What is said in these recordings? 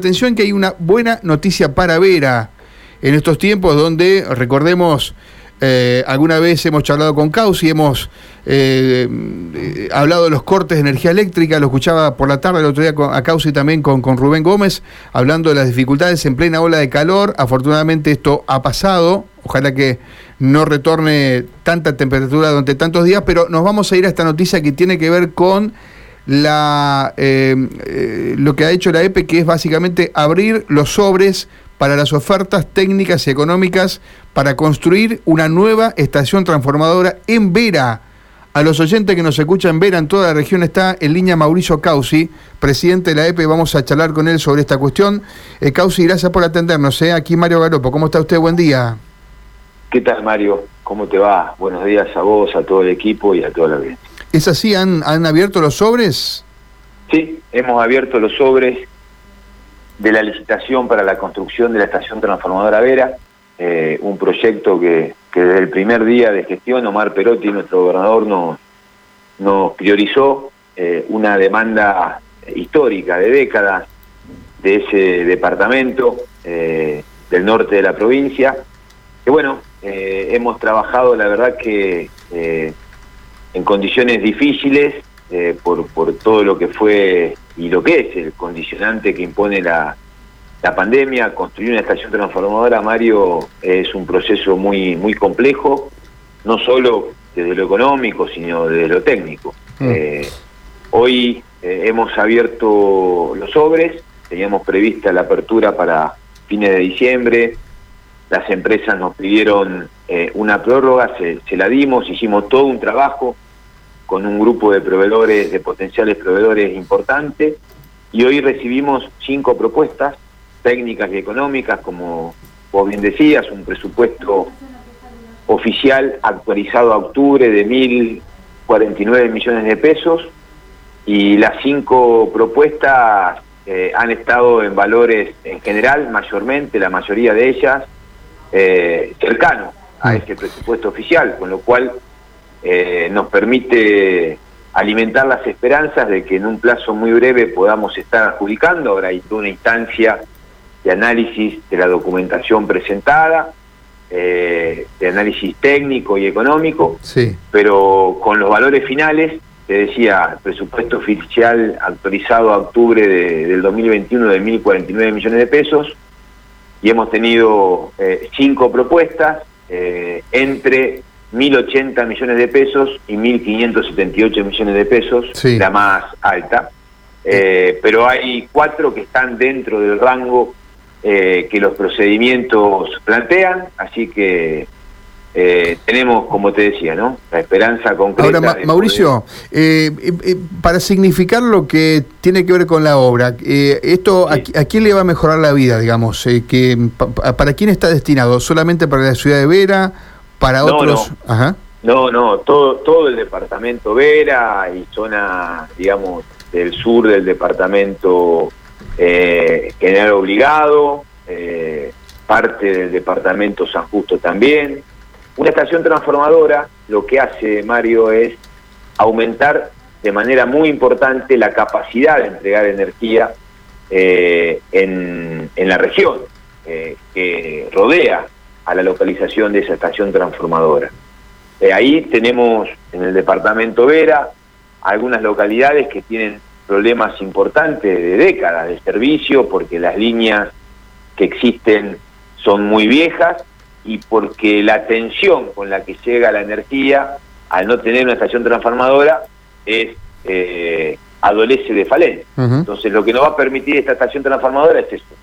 Atención que hay una buena noticia para Vera en estos tiempos donde, recordemos, eh, alguna vez hemos charlado con Causi, hemos eh, eh, hablado de los cortes de energía eléctrica, lo escuchaba por la tarde el otro día con, a Causi también con, con Rubén Gómez, hablando de las dificultades en plena ola de calor. Afortunadamente esto ha pasado, ojalá que no retorne tanta temperatura durante tantos días, pero nos vamos a ir a esta noticia que tiene que ver con eh, eh, lo que ha hecho la EPE, que es básicamente abrir los sobres para las ofertas técnicas y económicas para construir una nueva estación transformadora en Vera. A los oyentes que nos escuchan Vera, en toda la región, está en línea Mauricio Causi, presidente de la EPE. Vamos a charlar con él sobre esta cuestión. Eh, Causi, gracias por atendernos. ¿eh? Aquí Mario Galopo. ¿Cómo está usted? Buen día. ¿Qué tal, Mario? ¿Cómo te va? Buenos días a vos, a todo el equipo y a toda la audiencia. ¿Es así? ¿Han, ¿Han abierto los sobres? Sí, hemos abierto los sobres de la licitación para la construcción de la estación transformadora Vera, eh, un proyecto que, desde el primer día de gestión Omar Perotti, nuestro gobernador, nos, nos priorizó eh, una demanda histórica de décadas de ese departamento eh, del norte de la provincia, que bueno, hemos trabajado la verdad que en condiciones difíciles eh, por, por todo lo que fue y lo que es el condicionante que impone la, la pandemia. Construir una estación transformadora, Mario, es un proceso muy, muy complejo, no solo desde lo económico, sino desde lo técnico. Mm. Eh, hoy eh, hemos abierto los sobres, teníamos prevista la apertura para fines de diciembre, las empresas nos pidieron eh, una prórroga, se, se, la dimos, hicimos todo un trabajo con un grupo de proveedores, de potenciales proveedores importante, y hoy recibimos cinco propuestas técnicas y económicas, como vos bien decías, un presupuesto oficial actualizado a octubre de 1.049 millones de pesos, y las cinco propuestas eh, han estado en valores en general, mayormente, la mayoría de ellas, eh, cercanos a ese presupuesto oficial, con lo cual eh, nos permite alimentar las esperanzas de que en un plazo muy breve podamos estar adjudicando. Ahora hay toda una instancia de análisis de la documentación presentada, eh, de análisis técnico y económico, sí. pero con los valores finales, te decía, el presupuesto oficial actualizado a octubre de, del 2021 de 1.049 millones de pesos, y hemos tenido eh, cinco propuestas eh, entre 1.080 millones de pesos y 1.578 millones de pesos, sí. la más alta. Eh, pero hay cuatro que están dentro del rango eh, que los procedimientos plantean, así que eh, tenemos, como te decía, ¿no? La esperanza concreta. Ahora, Ma Mauricio, eh, eh, para significar lo que tiene que ver con la obra, ¿esto sí. a, a, quién le va a mejorar la vida, digamos? que pa ¿Para quién está destinado? ¿Solamente para la ciudad de Vera? ¿Para no, otros? No. Ajá. no, no, todo, todo el departamento Vera y zona, digamos, del sur del departamento General Obligado, parte del departamento San Justo también una estación transformadora lo que hace, Mario, es aumentar de manera muy importante la capacidad de entregar energía eh, en, en, la región eh, que rodea a la localización de esa estación transformadora. Eh, ahí tenemos en el departamento Vera algunas localidades que tienen problemas importantes de décadas de servicio porque las líneas que existen son muy viejas y porque la tensión con la que llega la energía, al no tener una estación transformadora, es eh, adolece de falencia. Uh -huh. Entonces, lo que nos va a permitir esta estación transformadora es eso,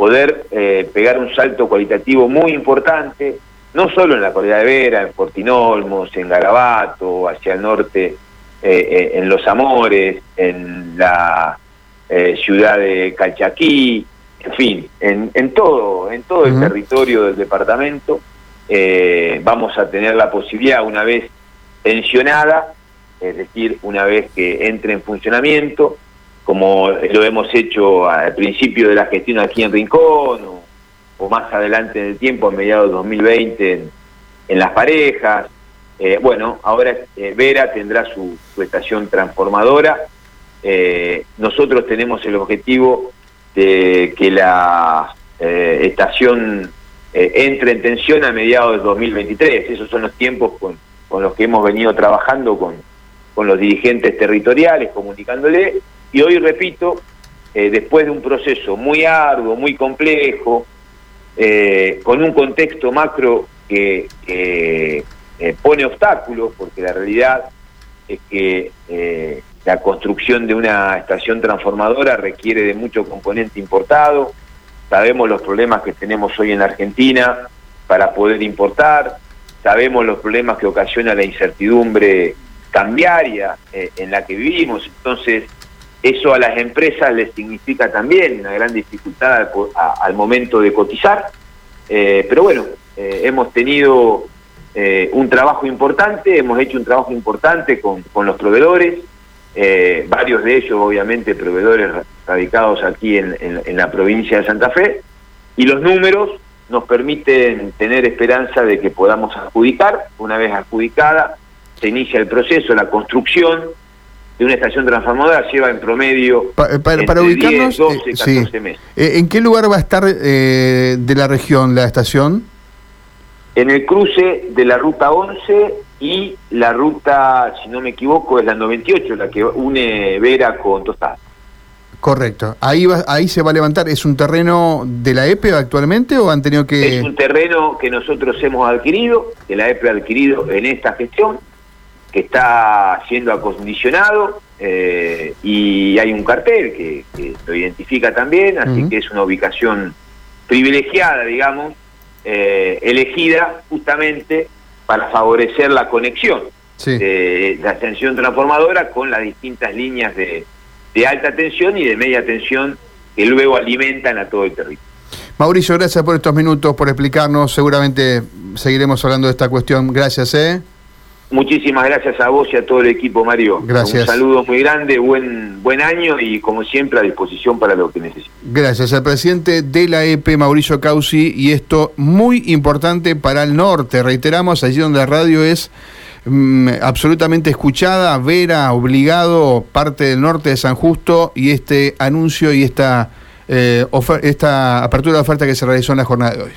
poder eh, pegar un salto cualitativo muy importante, no solo en la Correa de Vera, en Portinolmos, en Garabato, hacia el norte, eh, en Los Amores, en la eh, ciudad de Calchaquí, en fin, en, en todo, en todo uh -huh. el territorio del departamento eh, vamos a tener la posibilidad una vez tensionada, es decir, una vez que entre en funcionamiento, como lo hemos hecho al principio de la gestión aquí en Rincón o, más adelante en el tiempo, a mediados de 2020 en, en las parejas. Eh, bueno, ahora eh, Vera tendrá su, estación transformadora. Eh, nosotros tenemos el objetivo de que la estación entre en tensión a mediados del 2023. Esos son los tiempos con, con los que hemos venido trabajando con, con los dirigentes territoriales, comunicándole. Y hoy, repito, eh, después de un proceso muy arduo, muy complejo, con un contexto macro que, que pone obstáculos, porque la realidad es que la construcción de una estación transformadora requiere de mucho componente importado. Sabemos los problemas que tenemos hoy en Argentina para poder importar. Sabemos los problemas que ocasiona la incertidumbre cambiaria eh, en la que vivimos. Entonces, eso a las empresas les significa también una gran dificultad al, momento de cotizar. Eh, pero bueno, eh, hemos tenido un trabajo importante, hemos hecho un trabajo importante con, con los proveedores. Eh, varios de ellos obviamente proveedores radicados aquí en, la provincia de Santa Fe, y los números nos permiten tener esperanza de que podamos adjudicar, una vez adjudicada, se inicia el proceso, la construcción de una estación transformadora lleva en promedio para, para ubicarnos 12, 14 eh, meses. Eh, ¿En qué lugar va a estar de la región la estación? En el cruce de la ruta 11 y la ruta, si no me equivoco, es la 98, la que une Vera con Tostada. Correcto. Ahí va, ahí se va a levantar. ¿Es un terreno de la EPE actualmente o han tenido que...? Es un terreno que nosotros hemos adquirido, que la EPE ha adquirido en esta gestión, que está siendo acondicionado eh, y hay un cartel que, lo identifica también, así que es una ubicación privilegiada, digamos, eh, elegida justamente para favorecer la conexión de la tensión transformadora con las distintas líneas de, alta tensión y de media tensión que luego alimentan a todo el territorio. Mauricio, gracias por estos minutos, por explicarnos. Seguramente seguiremos hablando de esta cuestión. Gracias, ¿eh? Muchísimas gracias a vos y a todo el equipo, Mario. Gracias. Un saludo muy grande, buen, buen año y como siempre a disposición para lo que necesite. Gracias al presidente de la EPE, Mauricio Causi, y esto muy importante para el norte. Reiteramos, allí donde la radio es mm, absolutamente escuchada, Vera, obligado, parte del norte de San Justo, y este anuncio y esta, eh, esta apertura de oferta que se realizó en la jornada de hoy.